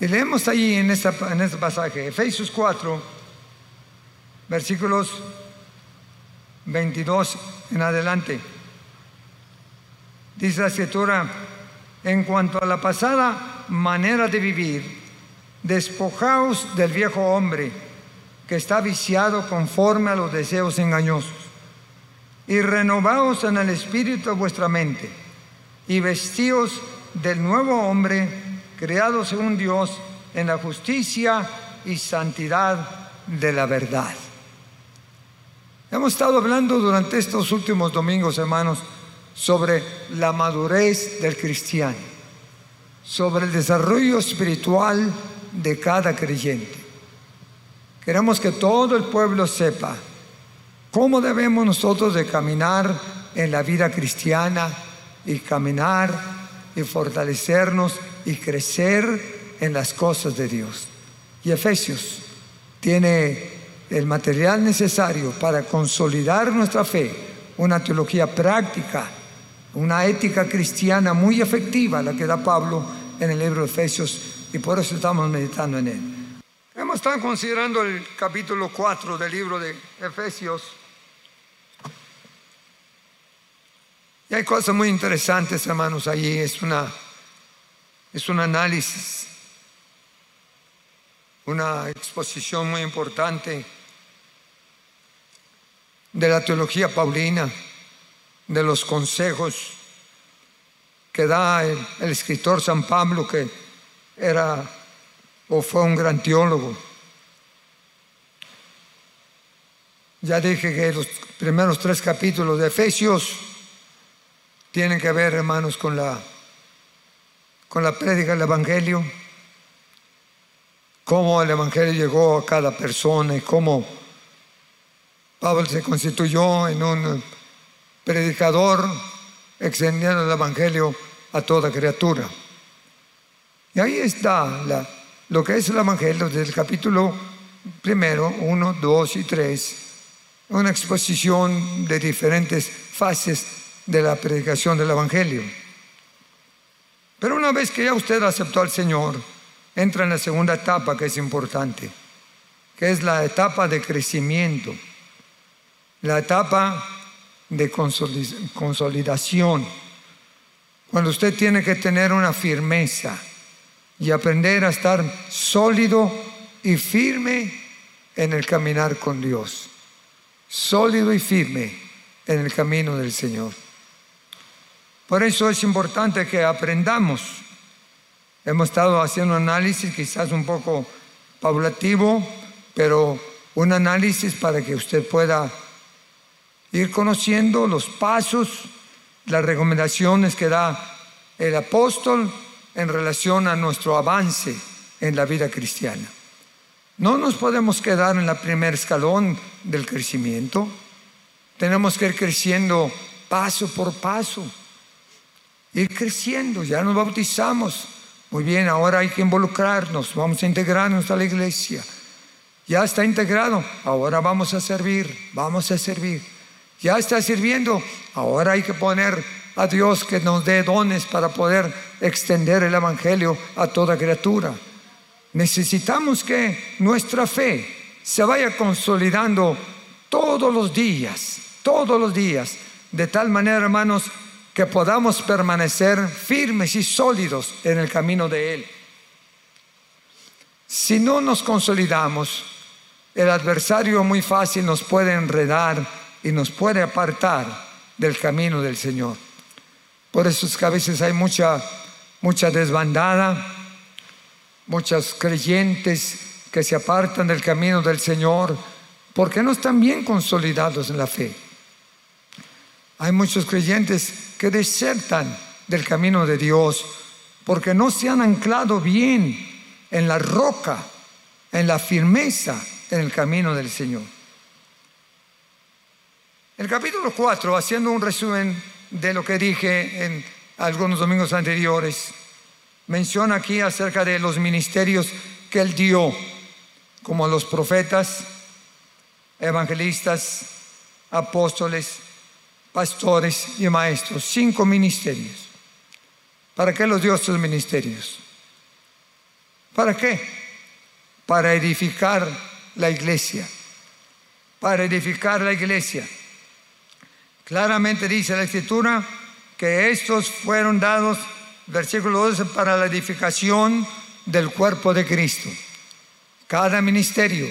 Y leemos ahí en, en este pasaje, Efesios 4, versículos 22 en adelante. Dice la escritura, en cuanto a la pasada manera de vivir, despojaos del viejo hombre que está viciado conforme a los deseos engañosos, y renovaos en el espíritu vuestra mente, y vestíos del nuevo hombre creado según Dios en la justicia y santidad de la verdad. Hemos estado hablando durante estos últimos domingos, hermanos, sobre la madurez del cristiano, sobre el desarrollo espiritual de cada creyente. Queremos que todo el pueblo sepa cómo debemos nosotros de caminar en la vida cristiana y caminar y fortalecernos y crecer en las cosas de Dios. Y Efesios tiene el material necesario para consolidar nuestra fe, una teología práctica, una ética cristiana muy efectiva, la que da Pablo en el libro de Efesios, y por eso estamos meditando en él. Hemos estado considerando el capítulo 4 del libro de Efesios. Y hay cosas muy interesantes, hermanos, allí. Es una es un análisis, una exposición muy importante de la teología paulina, de los consejos que da el, escritor San Pablo, que era o fue un gran teólogo. Ya dije que los primeros tres capítulos de Efesios tienen que ver, hermanos, con la con la prédica del Evangelio, cómo el Evangelio llegó a cada persona y cómo Pablo se constituyó en un predicador extendiendo el Evangelio a toda criatura. Y ahí está lo que es el Evangelio desde el capítulo primero, uno, dos y tres, una exposición de diferentes fases de la predicación del Evangelio. Pero una vez que ya usted aceptó al Señor, entra en la segunda etapa que es importante, que es la etapa de crecimiento, la etapa de consolidación, cuando usted tiene que tener una firmeza y aprender a estar sólido y firme en el caminar con Dios, sólido y firme en el camino del Señor. Por eso es importante que aprendamos. Hemos estado haciendo un análisis quizás un poco paulativo, pero un análisis para que usted pueda ir conociendo los pasos, las recomendaciones que da el apóstol en relación a nuestro avance en la vida cristiana. No nos podemos quedar en el primer escalón del crecimiento. Tenemos que ir creciendo paso por paso ir creciendo, ya nos bautizamos. Muy bien, ahora hay que involucrarnos, vamos a integrarnos a la iglesia. Ya está integrado, ahora vamos a servir, vamos a servir. Ya está sirviendo, ahora hay que poner a Dios que nos dé dones para poder extender el Evangelio a toda criatura. Necesitamos que nuestra fe se vaya consolidando todos los días, todos los días, de tal manera, hermanos, que podamos permanecer firmes y sólidos en el camino de Él. Si no nos consolidamos, el adversario muy fácil nos puede enredar y nos puede apartar del camino del Señor. Por eso es que a veces hay mucha, mucha desbandada, muchos creyentes que se apartan del camino del Señor porque no están bien consolidados en la fe. Hay muchos creyentes que desertan del camino de Dios porque no se han anclado bien en la roca, en la firmeza en el camino del Señor. El capítulo 4, haciendo un resumen de lo que dije en algunos domingos anteriores, menciona aquí acerca de los ministerios que él dio, como los profetas, evangelistas, apóstoles, pastores y maestros. Cinco ministerios. ¿Para qué los dio estos ministerios? ¿Para qué? Para edificar la iglesia. Para edificar la iglesia. Claramente dice la escritura que estos fueron dados, versículo 12, para la edificación del cuerpo de Cristo. Cada ministerio,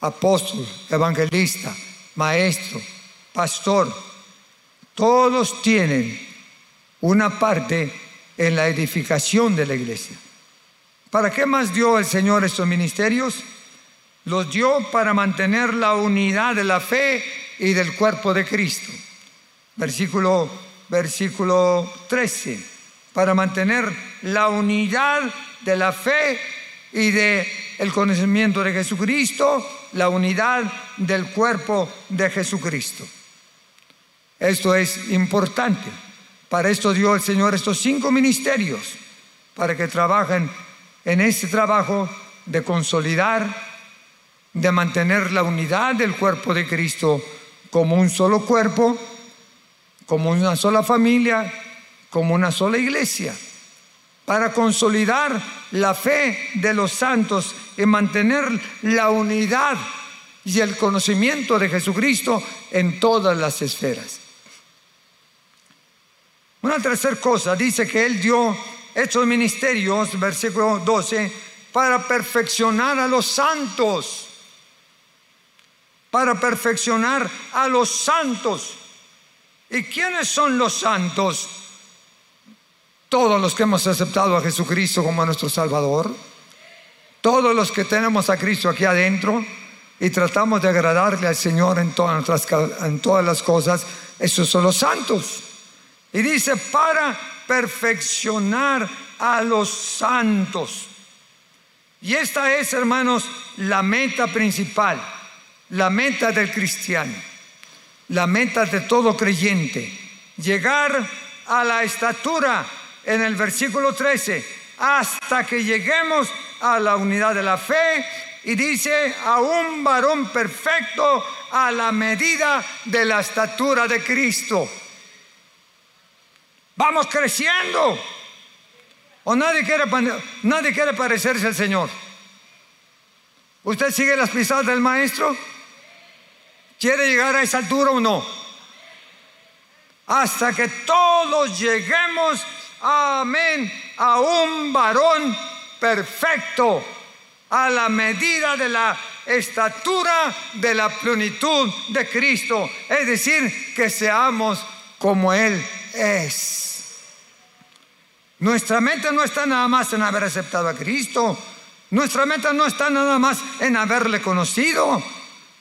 apóstol, evangelista, maestro, pastor, todos tienen una parte en la edificación de la iglesia. ¿Para qué más dio el Señor estos ministerios? Los dio para mantener la unidad de la fe y del cuerpo de Cristo. Versículo, versículo 13 para mantener la unidad de la fe y de el conocimiento de Jesucristo, la unidad del cuerpo de Jesucristo. Esto es importante. Para esto dio el Señor estos cinco ministerios, para que trabajen en este trabajo de consolidar, de mantener la unidad del cuerpo de Cristo como un solo cuerpo, como una sola familia, como una sola iglesia, para consolidar la fe de los santos y mantener la unidad y el conocimiento de Jesucristo en todas las esferas. Una tercera cosa, dice que Él dio estos ministerios, versículo 12, para perfeccionar a los santos, para perfeccionar a los santos. ¿Y quiénes son los santos? Todos los que hemos aceptado a Jesucristo como nuestro Salvador, todos los que tenemos a Cristo aquí adentro y tratamos de agradarle al Señor en todas las cosas, esos son los santos. Y dice, para perfeccionar a los santos. Y esta es, hermanos, la meta principal, la meta del cristiano, la meta de todo creyente, llegar a la estatura en el versículo 13, hasta que lleguemos a la unidad de la fe y dice a un varón perfecto a la medida de la estatura de Cristo. Vamos creciendo. ¿O nadie quiere, nadie quiere parecerse al Señor? ¿Usted sigue las pisadas del Maestro? ¿Quiere llegar a esa altura o no? Hasta que todos lleguemos amén, a un varón perfecto, a la medida de la estatura de la plenitud de Cristo. Es decir, que seamos como Él es. Nuestra mente no está nada más en haber aceptado a Cristo. Nuestra meta no está nada más en haberle conocido.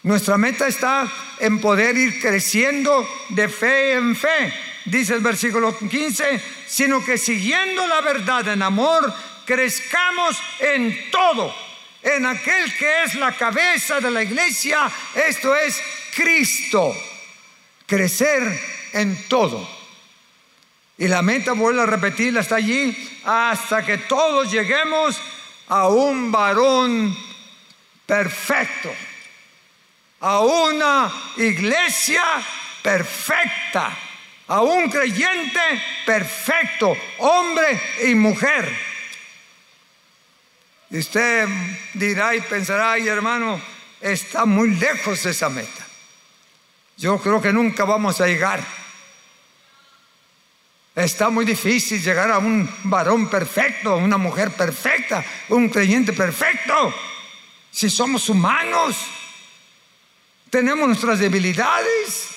Nuestra meta está en poder ir creciendo de fe en fe dice el versículo 15, sino que siguiendo la verdad en amor, crezcamos en todo, en aquel que es la cabeza de la iglesia, esto es Cristo, crecer en todo. Y la meta, vuelvo a repetirla, está allí, hasta que todos lleguemos a un varón perfecto, a una iglesia perfecta a un creyente perfecto, hombre y mujer. Y usted dirá y pensará, ay hermano, está muy lejos esa meta. Yo creo que nunca vamos a llegar. Está muy difícil llegar a un varón perfecto, a una mujer perfecta, un creyente perfecto. Si somos humanos, tenemos nuestras debilidades.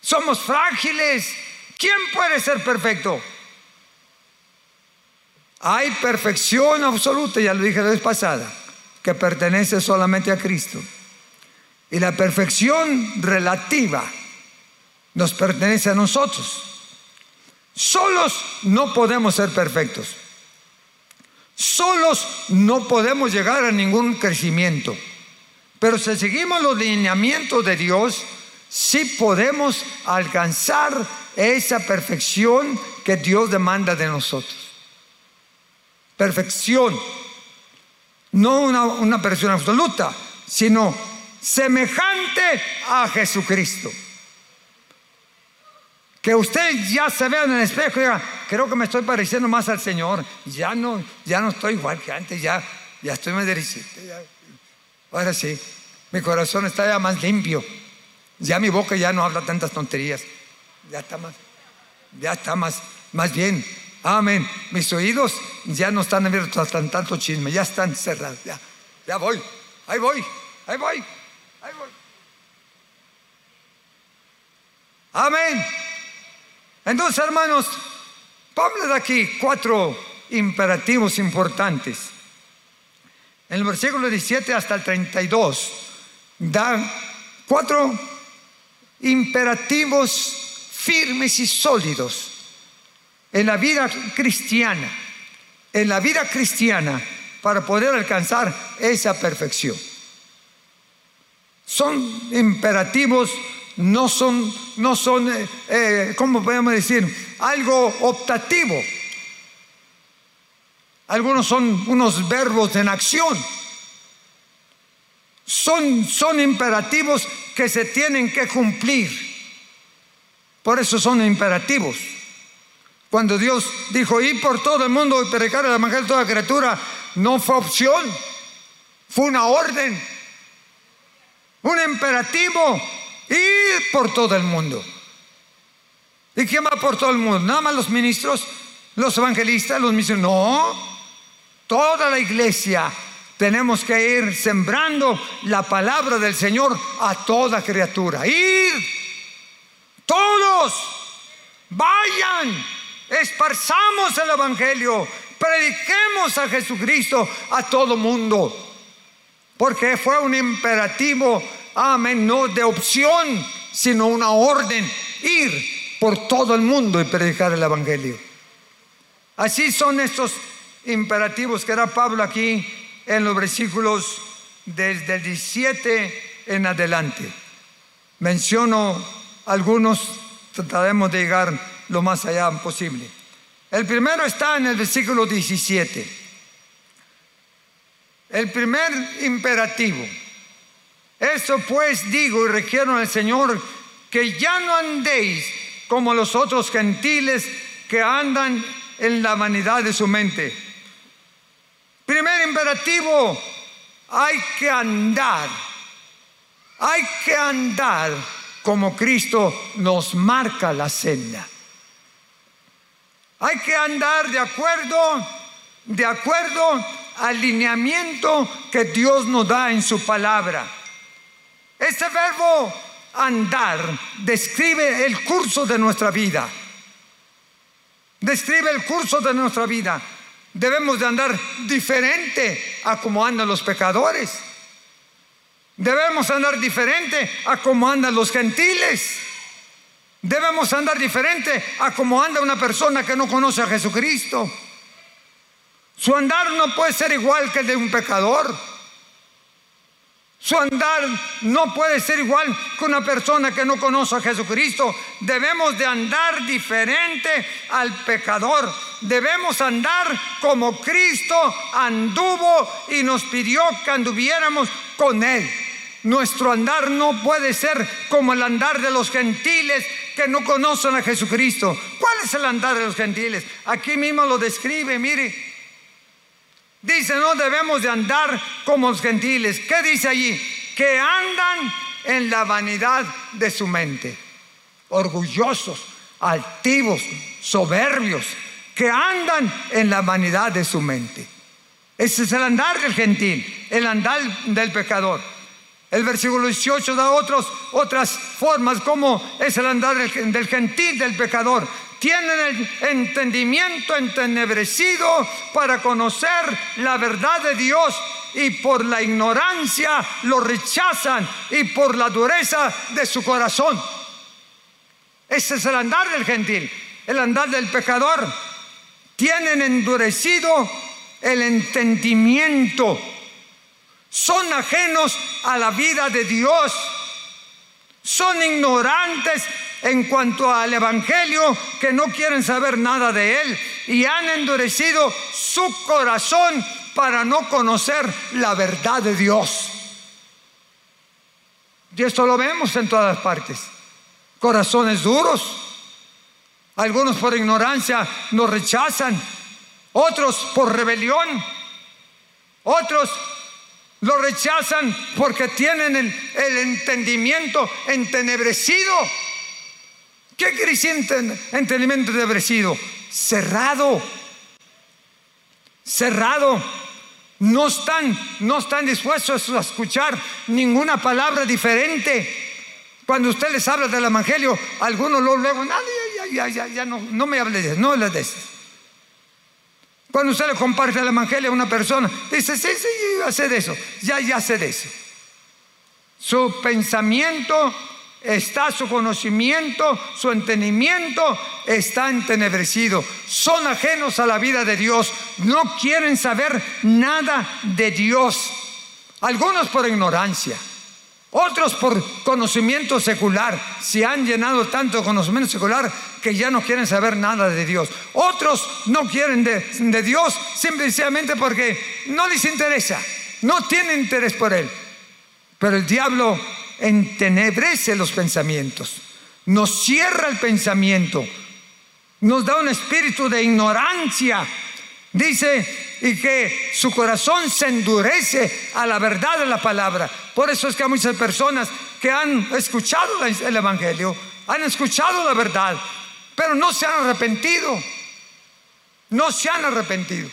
Somos frágiles. ¿Quién puede ser perfecto? Hay perfección absoluta, ya lo dije la vez pasada, que pertenece solamente a Cristo. Y la perfección relativa nos pertenece a nosotros. Solos no podemos ser perfectos. Solos no podemos llegar a ningún crecimiento. Pero si seguimos los lineamientos de Dios, sí podemos alcanzar esa perfección que Dios demanda de nosotros. Perfección. No una, una perfección absoluta, sino semejante a Jesucristo. Que usted ya se vea en el espejo y diga, creo que me estoy pareciendo más al Señor. Ya no, ya no estoy igual que antes, ya, ya estoy más derechito. Ahora sí, mi corazón está ya más limpio. Ya mi boca ya no habla tantas tonterías. Ya está más, ya está más, más bien. Amén. Mis oídos ya no están abiertos a tanto chisme, ya están cerrados. Ya, ya voy, ahí voy, ahí voy, ahí voy. Amén. Entonces, hermanos, Pablo da aquí cuatro imperativos importantes. En el versículo 17 hasta el 32 da cuatro imperativos firmes y sólidos en la vida cristiana, en la vida cristiana para poder alcanzar esa perfección. Son imperativos no son, no son eh, eh, ¿cómo podemos decir? Algo optativo. Algunos son unos verbos en acción. Son, son imperativos que se tienen que cumplir. Por eso son imperativos. Cuando Dios dijo, ir por todo el mundo y predicar el evangelio a toda criatura, no fue opción, fue una orden, un imperativo Ir por todo el mundo. ¿Y quién va por todo el mundo? Nada más los ministros, los evangelistas, los misioneros. No, toda la iglesia tenemos que ir sembrando la palabra del Señor a toda criatura. Ir, todos, vayan, esparzamos el Evangelio, prediquemos a Jesucristo a todo mundo, porque fue un imperativo amén, no de opción, sino una orden, ir por todo el mundo y predicar el Evangelio. Así son estos imperativos que era Pablo aquí en los versículos desde el 17 en adelante. Menciono algunos, trataremos de llegar lo más allá posible. El primero está en el versículo 17. El primer imperativo eso pues digo y requiero al Señor que ya no andéis como los otros gentiles que andan en la vanidad de su mente. Primer imperativo, hay que andar, hay que andar como Cristo nos marca la senda. Hay que andar de acuerdo, de acuerdo al lineamiento que Dios nos da en su palabra. Este verbo andar describe el curso de nuestra vida. Describe el curso de nuestra vida. Debemos de andar diferente a como andan los pecadores. Debemos andar diferente a como andan los gentiles. Debemos andar diferente a como anda una persona que no conoce a Jesucristo. Su andar no puede ser igual que el de un pecador. Su andar no puede ser igual que una persona que no conoce a Jesucristo. Debemos de andar diferente al pecador. Debemos andar como Cristo anduvo y nos pidió que anduviéramos con Él. Nuestro andar no puede ser como el andar de los gentiles que no conocen a Jesucristo. ¿Cuál es el andar de los gentiles? Aquí mismo lo describe, mire, Dice, no debemos de andar como los gentiles. ¿Qué dice allí? Que andan en la vanidad de su mente. Orgullosos, altivos, soberbios, que andan en la vanidad de su mente. Ese es el andar del gentil, el andar del pecador. El versículo 18 da otras formas como es el andar del gentil, del pecador tienen el entendimiento entenebrecido para conocer la verdad de Dios y por la ignorancia lo rechazan y por la dureza de su corazón. Ese es el andar del gentil, el andar del pecador. Tienen endurecido el entendimiento. Son ajenos a la vida de Dios. Son ignorantes en cuanto al Evangelio que no quieren saber nada de Él y han endurecido su corazón para no conocer la verdad de Dios. Y esto lo vemos en todas partes. Corazones duros. Algunos por ignorancia nos rechazan. Otros por rebelión. Otros lo rechazan porque tienen el, el entendimiento entenebrecido. ¿Qué decir entendimiento entenebrecido? Cerrado. Cerrado no están, no están dispuestos a escuchar ninguna palabra diferente. Cuando usted les habla del Evangelio, algunos luego, luego ya, ya, ya, no, no me hable de eso, no le de eso. Cuando usted le comparte el Evangelio a una persona, dice, sí, sí, yo sé de eso, ya, ya sé de eso. Su pensamiento está su conocimiento, su entendimiento está entenebrecido. Son ajenos a la vida de Dios, no quieren saber nada de Dios. Algunos por ignorancia, otros por conocimiento secular. Se han llenado tanto de conocimiento secular que ya no quieren saber nada de Dios. Otros no quieren de, de Dios simplemente porque no les interesa, no tienen interés por Él. Pero el diablo entenebrece los pensamientos, nos cierra el pensamiento, nos da un espíritu de ignorancia. Dice, y que su corazón se endurece a la verdad de la palabra. Por eso es que hay muchas personas que han escuchado el Evangelio, han escuchado la verdad, pero no se han arrepentido. No se han arrepentido.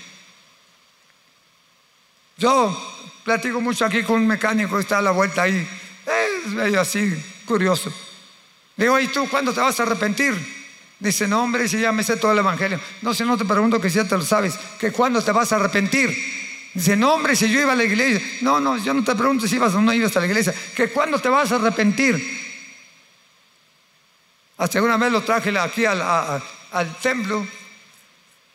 Yo platico mucho aquí con un mecánico que está a la vuelta ahí medio así, curioso. Le digo, ¿y tú cuándo te vas a arrepentir? Dice, no, hombre, si ya me sé todo el Evangelio. No, si no te pregunto que si ya te lo sabes, que cuándo te vas a arrepentir. Dice, no, hombre, si yo iba a la iglesia. No, no, yo no te pregunto si ibas o no ibas a la iglesia. Que cuándo te vas a arrepentir. Hasta una vez lo traje aquí al, templo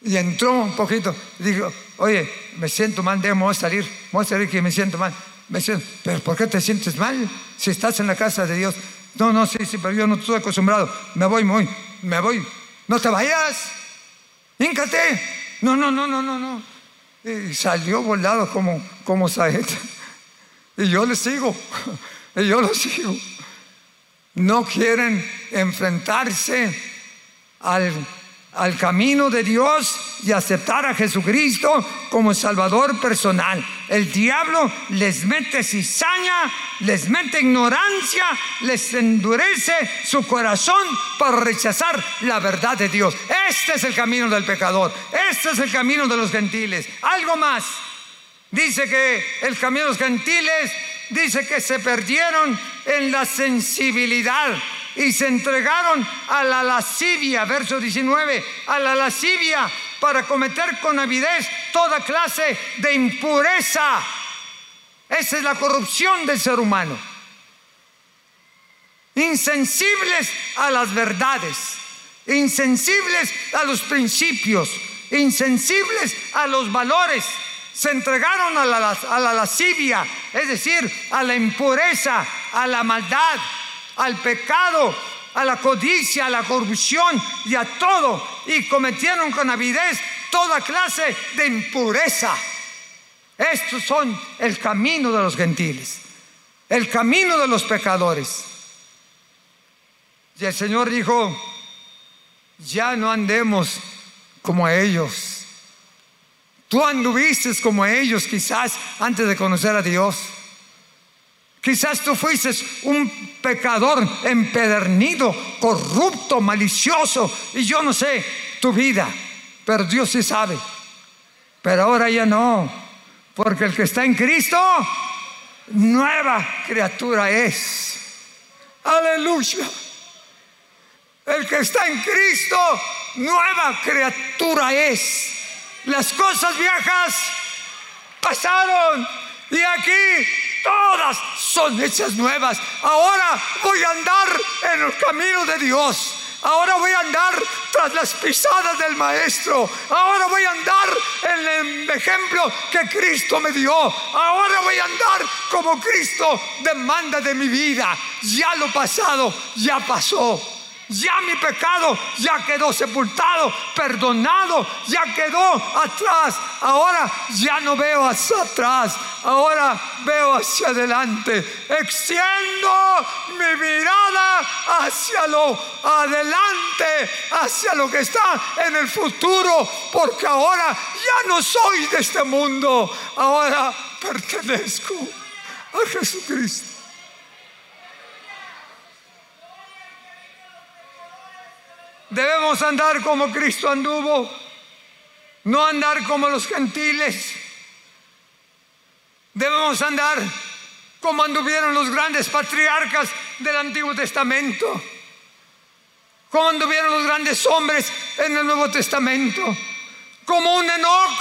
y entró un poquito. Dijo, oye, me siento mal, déjame salir. Voy a salir que me siento mal. Me dicen, pero ¿por qué te sientes mal si estás en la casa de Dios? No, no, sí, sí, pero yo no estoy acostumbrado. Me voy, me voy, me voy. No te vayas. Híncate. No, no, no, no, no, no. Y salió volado como, como saeta. Y yo le sigo. Y yo lo sigo. No quieren enfrentarse al al camino de Dios y aceptar a Jesucristo como Salvador personal. El diablo les mete cizaña, les mete ignorancia, les endurece su corazón para rechazar la verdad de Dios. Este es el camino del pecador, este es el camino de los gentiles. Algo más. Dice que el camino de los gentiles dice que se perdieron en la sensibilidad y se entregaron a la lascivia, verso 19, a la lascivia para cometer con avidez toda clase de impureza. Esa es la corrupción del ser humano. Insensibles a las verdades, insensibles a los principios, insensibles a los valores. Se entregaron a la, a la lascivia, es decir, a la impureza, a la maldad, al pecado, a la codicia, a la corrupción y a todo, y cometieron con avidez toda clase de impureza. Estos son el camino de los gentiles, el camino de los pecadores. Y el Señor dijo, ya no andemos como ellos. Tú anduviste como ellos quizás antes de conocer a Dios. Quizás tú fuiste un pecador empedernido, corrupto, malicioso, y yo no sé tu vida, pero Dios sí sabe. Pero ahora ya no, porque el que está en Cristo, nueva criatura es. Aleluya. El que está en Cristo, nueva criatura es. Las cosas viejas pasaron y aquí todas son hechas nuevas. Ahora voy a andar en el camino de Dios. Ahora voy a andar tras las pisadas del Maestro. Ahora voy a andar en el ejemplo que Cristo me dio. Ahora voy a andar como Cristo demanda de mi vida. Ya lo pasado, ya pasó. Ya mi pecado ya quedó sepultado, perdonado, ya quedó atrás. Ahora ya no veo hacia atrás, ahora veo hacia adelante. Extiendo mi mirada hacia lo adelante, hacia lo que está en el futuro, porque ahora ya no soy de este mundo, ahora pertenezco a Jesucristo. Debemos andar como Cristo anduvo, no andar como los gentiles. Debemos andar como anduvieron los grandes patriarcas del Antiguo Testamento, como anduvieron los grandes hombres en el Nuevo Testamento, como un Enoch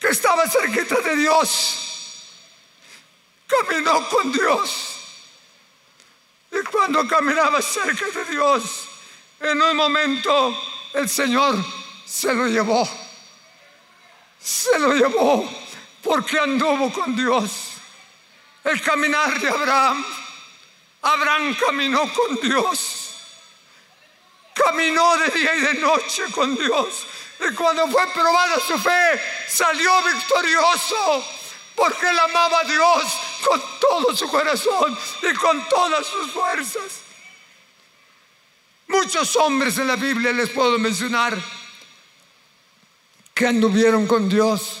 que estaba cerquita de Dios, caminó con Dios. Y cuando caminaba cerca de Dios, en un momento el Señor se lo llevó. Se lo llevó porque anduvo con Dios. El caminar de Abraham. Abraham caminó con Dios. Caminó de día y de noche con Dios. Y cuando fue probada su fe, salió victorioso. Porque él amaba a Dios con todo su corazón y con todas sus fuerzas. Muchos hombres en la Biblia les puedo mencionar que anduvieron con Dios,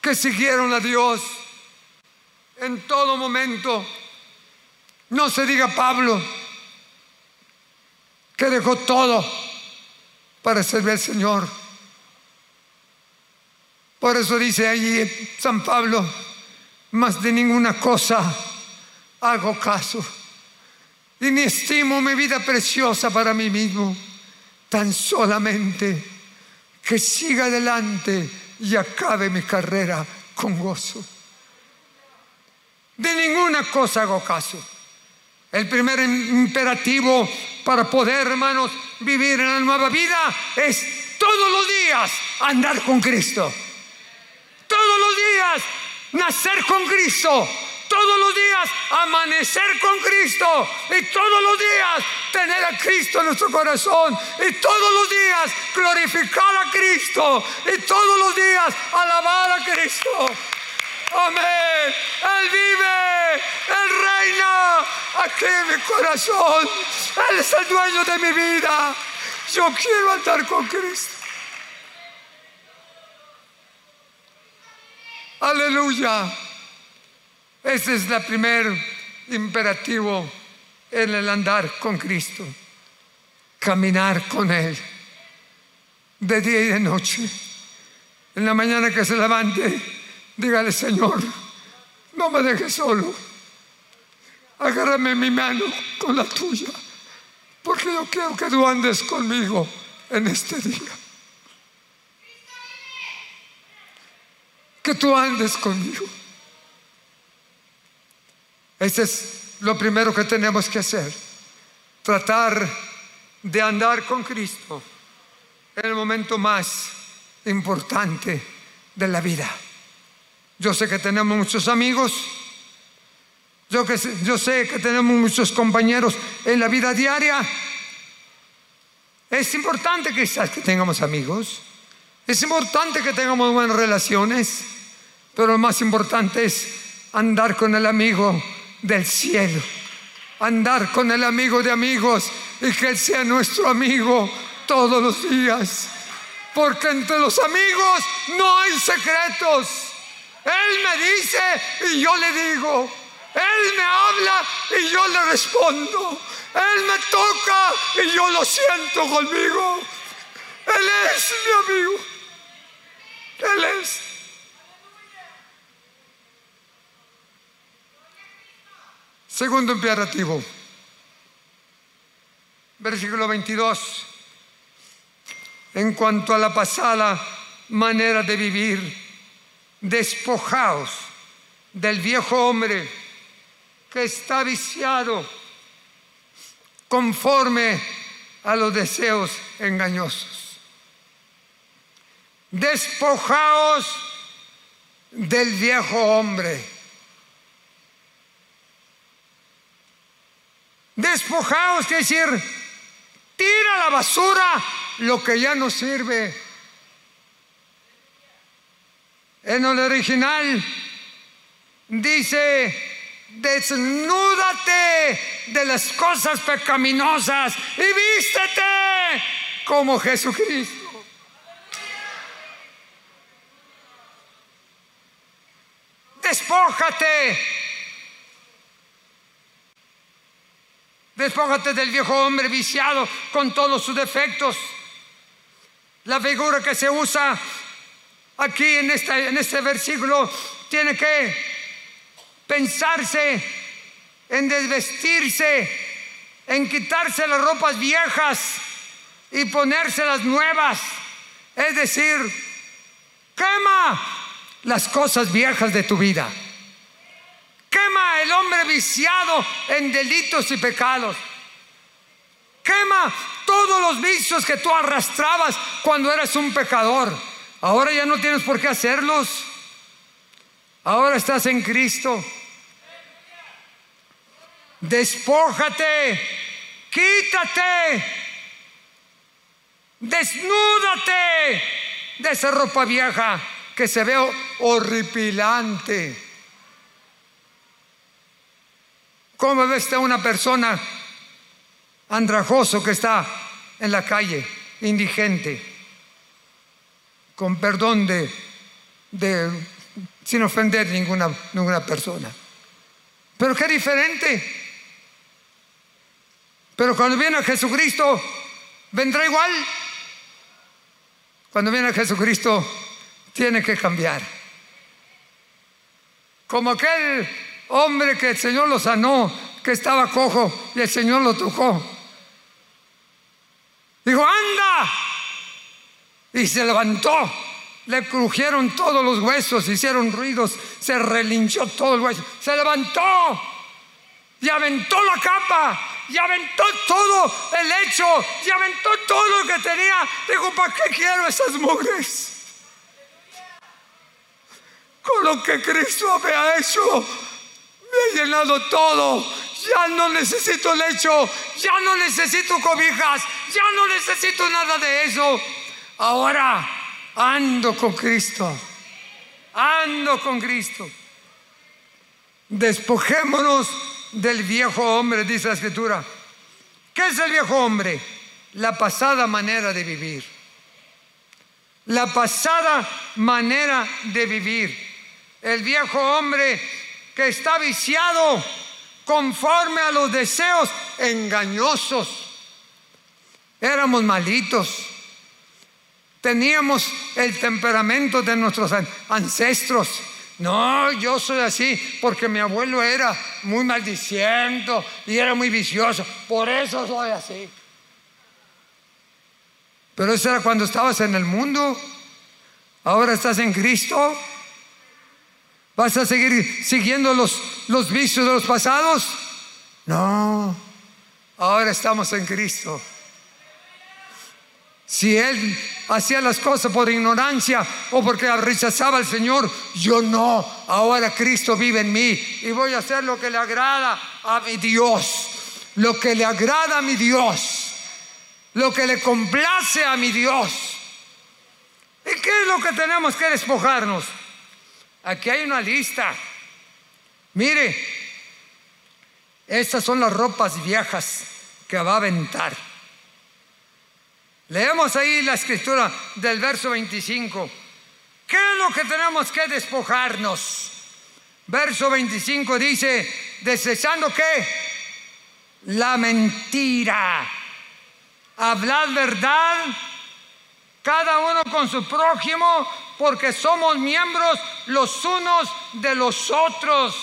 que siguieron a Dios en todo momento. No se diga Pablo, que dejó todo para servir al Señor. Por eso dice allí San Pablo, más de ninguna cosa hago caso y ni estimo mi vida preciosa para mí mismo, tan solamente que siga adelante y acabe mi carrera con gozo. De ninguna cosa hago caso. El primer imperativo para poder, hermanos, vivir en la nueva vida es todos los días andar con Cristo. Todos los días nacer con Cristo todos los días amanecer con Cristo y todos los días tener a Cristo en nuestro corazón y todos los días glorificar a Cristo y todos los días alabar a Cristo. Amén. Él vive, Él reina aquí en mi corazón. Él es el dueño de mi vida. Yo quiero andar con Cristo. Aleluya. Ese es el primer imperativo en el andar con Cristo. Caminar con Él de día y de noche. En la mañana que se levante, dígale, Señor, no me dejes solo. Agárrame mi mano con la tuya, porque yo quiero que tú andes conmigo en este día. Que tú andes conmigo. Ese es lo primero que tenemos que hacer. Tratar de andar con Cristo en el momento más importante de la vida. Yo sé que tenemos muchos amigos. Yo, que, yo sé que tenemos muchos compañeros en la vida diaria. Es importante quizás que tengamos amigos. Es importante que tengamos buenas relaciones. Pero lo más importante es andar con el amigo del cielo. Andar con el amigo de amigos y que Él sea nuestro amigo todos los días. Porque entre los amigos no hay secretos. Él me dice y yo le digo. Él me habla y yo le respondo. Él me toca y yo lo siento conmigo. Él es mi amigo. Él es. Segundo imperativo, versículo 22. En cuanto a la pasada manera de vivir, despojaos del viejo hombre que está viciado conforme a los deseos engañosos. Despojaos del viejo hombre. Despojaos, quiere decir, tira a la basura lo que ya no sirve. En el original dice, desnúdate de las cosas pecaminosas y vístete como Jesucristo. Despójate. Despójate del viejo hombre viciado con todos sus defectos. La figura que se usa aquí en este, en este versículo tiene que pensarse en desvestirse, en quitarse las ropas viejas y ponerse las nuevas. Es decir, quema las cosas viejas de tu vida. Quema el hombre viciado en delitos y pecados. Quema todos los vicios que tú arrastrabas cuando eras un pecador. Ahora ya no tienes por qué hacerlos. Ahora estás en Cristo. Despójate, quítate, desnúdate de esa ropa vieja que se ve horripilante. ¿Cómo ves a una persona andrajoso que está en la calle, indigente, con perdón de, sin ofender ninguna, ninguna persona? Pero qué diferente. Pero cuando viene Jesucristo, vendrá igual. Cuando viene Jesucristo, tiene que cambiar. Como aquel hombre que el Señor lo sanó, que estaba cojo y el Señor lo tocó. Dijo, anda. Y se levantó. Le crujieron todos los huesos, hicieron ruidos, se relinchó todo el hueso. Se levantó y aventó la capa y aventó todo el hecho y aventó todo lo que tenía. Dijo, ¿para qué quiero esas mujeres? Con lo que Cristo me ha hecho, ha llenado todo. Ya no necesito lecho, ya no necesito cobijas, ya no necesito nada de eso. Ahora ando con Cristo, ando con Cristo. Despojémonos del viejo hombre, dice la escritura. ¿Qué es el viejo hombre? La pasada manera de vivir. La pasada manera de vivir. El viejo hombre que está viciado conforme a los deseos engañosos. Éramos malitos. Teníamos el temperamento de nuestros ancestros no, yo soy así porque mi abuelo era muy maldiciendo y era muy vicioso. Por eso soy así. Pero eso era cuando estabas en el mundo. Ahora estás en Cristo. ¿Vas a seguir siguiendo los, los vicios de los pasados? No. Ahora estamos en Cristo. Si él hacía las cosas por ignorancia o porque rechazaba al Señor, yo no. Ahora Cristo vive en mí y voy a hacer lo que le agrada a mi Dios. Lo que le agrada a mi Dios. Lo que le complace a mi Dios. ¿Y qué es lo que tenemos que despojarnos? Aquí hay una lista. Mire, estas son las ropas viejas que va a aventar. Leemos ahí la escritura del verso 25. ¿Qué es lo que tenemos que despojarnos? Verso 25 dice, desechando qué? La mentira. Hablad verdad, cada uno con su prójimo, porque somos miembros los unos de los otros.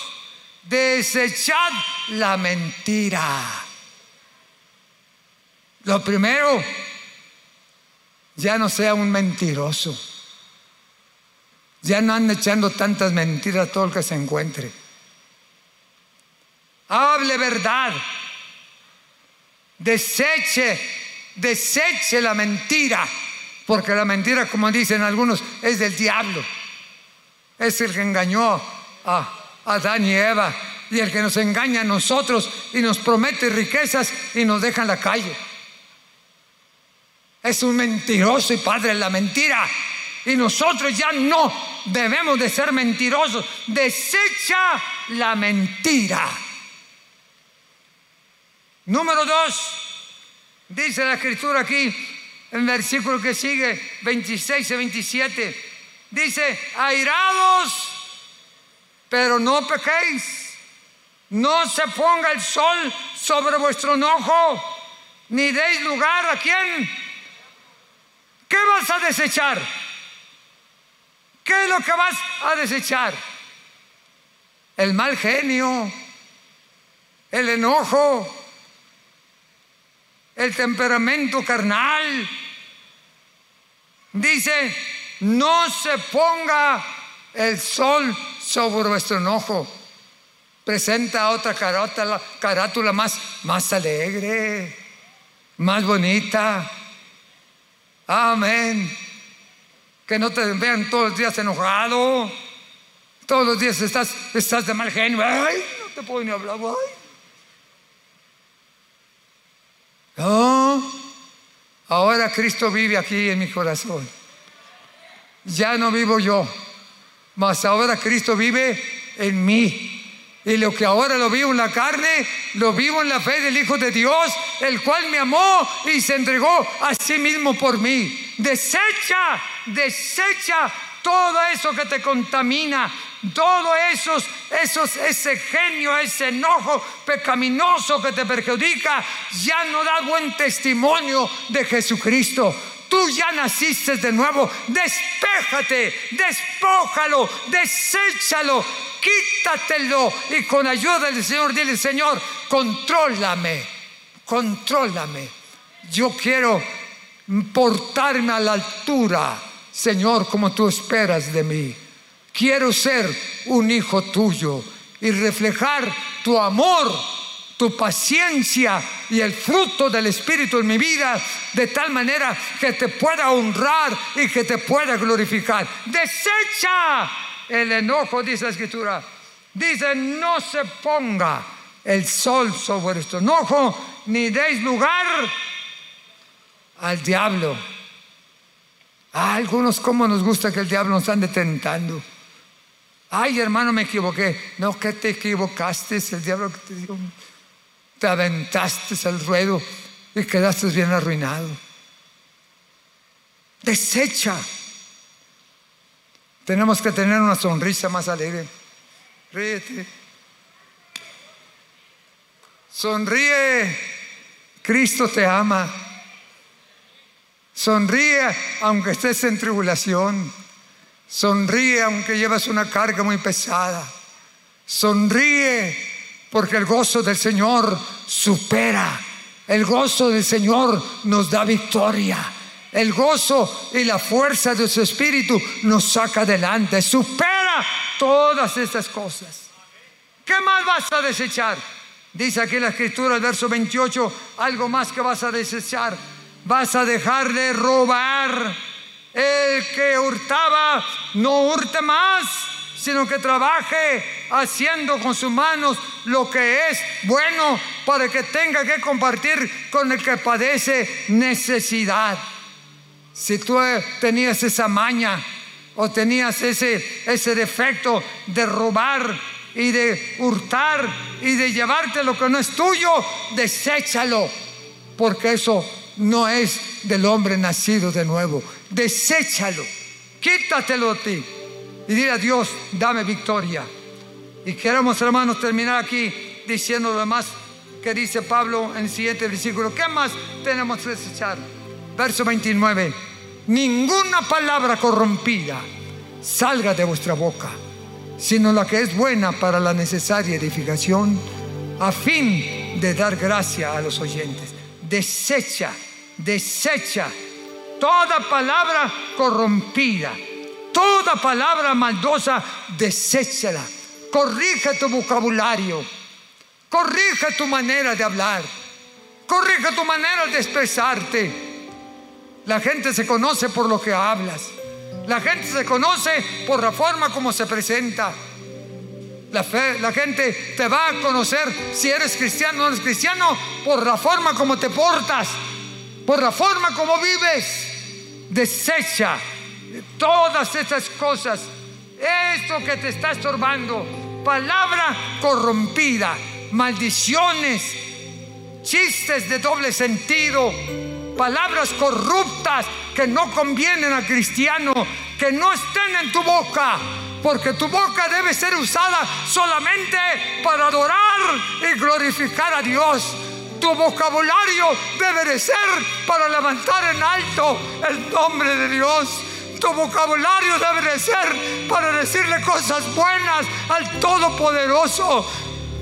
Desechad la mentira. Lo primero ya no sea un mentiroso. Ya no ande echando tantas mentiras todo el que se encuentre. Hable verdad. Deseche deseche la mentira, porque la mentira, como dicen algunos, es del diablo. Es el que engañó a Adán y Eva y el que nos engaña a nosotros y nos promete riquezas y nos deja en la calle. Es un mentiroso y padre de la mentira. Y nosotros ya no debemos de ser mentirosos. Desecha la mentira. Número dos, dice la escritura aquí, en versículo que sigue, 26 y 27, dice, airados, pero no pequéis. No se ponga el sol sobre vuestro enojo, ni deis lugar a quién. ¿Qué vas a desechar? ¿Qué es lo que vas a desechar? El mal genio, el enojo, el temperamento carnal. Dice, no se ponga el sol sobre vuestro enojo. Presenta otra carátula, carátula más, alegre, más bonita. Amén. Que no te vean todos los días enojado. Todos los días estás, estás de mal genio. Ay, no te puedo ni hablar. Ay. No, ahora Cristo vive aquí en mi corazón. Ya no vivo yo, mas ahora Cristo vive en mí. Y lo que ahora lo vivo en la carne, lo vivo en la fe del Hijo de Dios, el cual me amó y se entregó a sí mismo por mí. Desecha, desecha todo eso que te contamina, todo esos, esos, ese genio, ese enojo pecaminoso que te perjudica, ya no da buen testimonio de Jesucristo. Tú ya naciste de nuevo, despéjate, despójalo, deséchalo, quítatelo y con ayuda del Señor dile, Señor, contrólame, contrólame. Yo quiero portarme a la altura Señor, como tú esperas de mí. Quiero ser un hijo tuyo y reflejar tu amor, tu paciencia y el fruto del Espíritu en mi vida de tal manera que te pueda honrar y que te pueda glorificar. Desecha el enojo, dice la Escritura. Dice, no se ponga el sol sobre vuestro enojo, ni deis lugar al diablo. A algunos, ¿cómo nos gusta que el diablo nos ande tentando? Ay, hermano, me equivoqué. No, que te equivocaste, el diablo que te dio. Te aventaste al ruedo y quedaste bien arruinado. Desecha. Tenemos que tener una sonrisa más alegre. Ríete. Sonríe. Cristo te ama. Sonríe aunque estés en tribulación. Sonríe aunque llevas una carga muy pesada. Sonríe porque el gozo del Señor supera. El gozo del Señor nos da victoria. El gozo y la fuerza de su espíritu nos saca adelante. Supera todas estas cosas. ¿Qué más vas a desechar? Dice aquí la escritura, el verso 28, algo más que vas a desechar vas a dejar de robar. El que hurtaba no hurte más, sino que trabaje haciendo con sus manos lo que es bueno para que tenga que compartir con el que padece necesidad. Si tú tenías esa maña o tenías ese, ese defecto de robar y de hurtar y de llevarte lo que no es tuyo, deséchalo, porque eso no es del hombre nacido de nuevo. Deséchalo, quítatelo de ti y dile a Dios, dame victoria. Y queremos, hermanos, terminar aquí diciendo lo demás que dice Pablo en el siguiente versículo. ¿Qué más tenemos que desechar? Verso 29. Ninguna palabra corrompida salga de vuestra boca, sino la que es buena para la necesaria edificación, a fin de dar gracia a los oyentes desecha, desecha toda palabra corrompida, toda palabra maldosa, deséchala. Corrige tu vocabulario, corrige tu manera de hablar, Corrige tu manera de expresarte. La gente se conoce por lo que hablas. La gente se conoce por la forma como se presenta. La, fe, la gente te va a conocer si eres cristiano o no eres cristiano por la forma como te portas, por la forma como vives. Desecha todas estas cosas. Esto que te está estorbando. Palabra corrompida, maldiciones, chistes de doble sentido, palabras corruptas que no convienen al cristiano, que no estén en tu boca, porque tu boca debe ser usada solamente para adorar y glorificar a Dios. Tu vocabulario debe de ser para levantar en alto el nombre de Dios. Tu vocabulario debe de ser para decirle cosas buenas al Todopoderoso.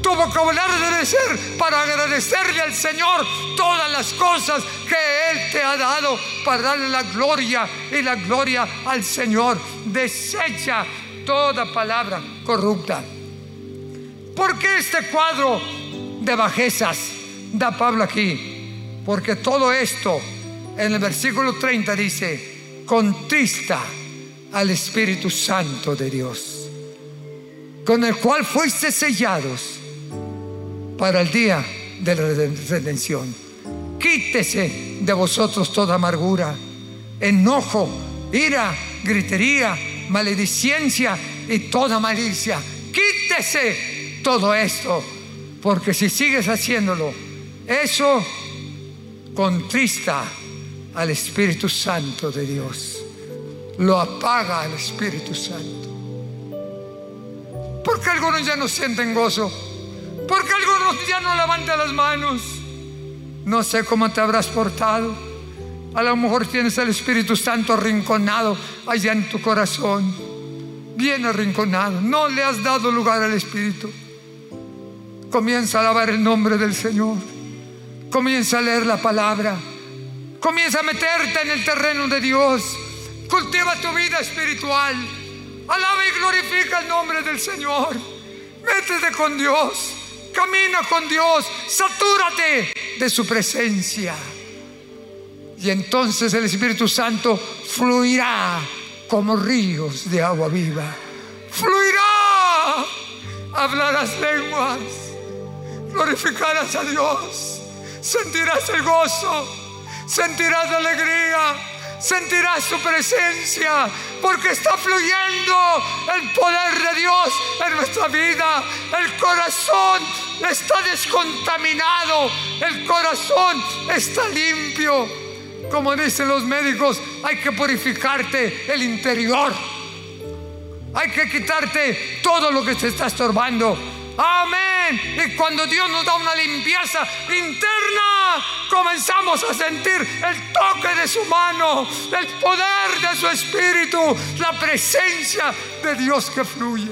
Tu vocabulario debe ser para agradecerle al Señor todas las cosas que Él te ha dado, para darle la gloria y la gloria al Señor. Desecha toda palabra corrupta. ¿Por qué este cuadro de bajezas da Pablo aquí? Porque todo esto en el versículo 30 dice, contrista al Espíritu Santo de Dios, con el cual fuiste sellados para el día de la redención. Quítese de vosotros toda amargura, enojo, ira, gritería, maledicencia y toda malicia. Quítese todo esto, porque si sigues haciéndolo, eso contrista al Espíritu Santo de Dios. Lo apaga al Espíritu Santo. Porque algunos ya no sienten gozo porque algunos ya no levantan las manos. No sé cómo te habrás portado. A lo mejor tienes el Espíritu Santo arrinconado allá en tu corazón. Bien arrinconado. No le has dado lugar al Espíritu. Comienza a alabar el nombre del Señor. Comienza a leer la palabra. Comienza a meterte en el terreno de Dios. Cultiva tu vida espiritual. Alaba y glorifica el nombre del Señor. Métete con Dios. Camina con Dios, satúrate de su presencia. Y entonces el Espíritu Santo fluirá como ríos de agua viva. Fluirá. Hablarás lenguas. Glorificarás a Dios. Sentirás el gozo. Sentirás la alegría sentirás su presencia porque está fluyendo el poder de Dios en nuestra vida. El corazón está descontaminado, el corazón está limpio. Como dicen los médicos, hay que purificarte el interior. Hay que quitarte todo lo que te está estorbando Amén. Y cuando Dios nos da una limpieza interna, comenzamos a sentir el toque de su mano, el poder de su espíritu, la presencia de Dios que fluye.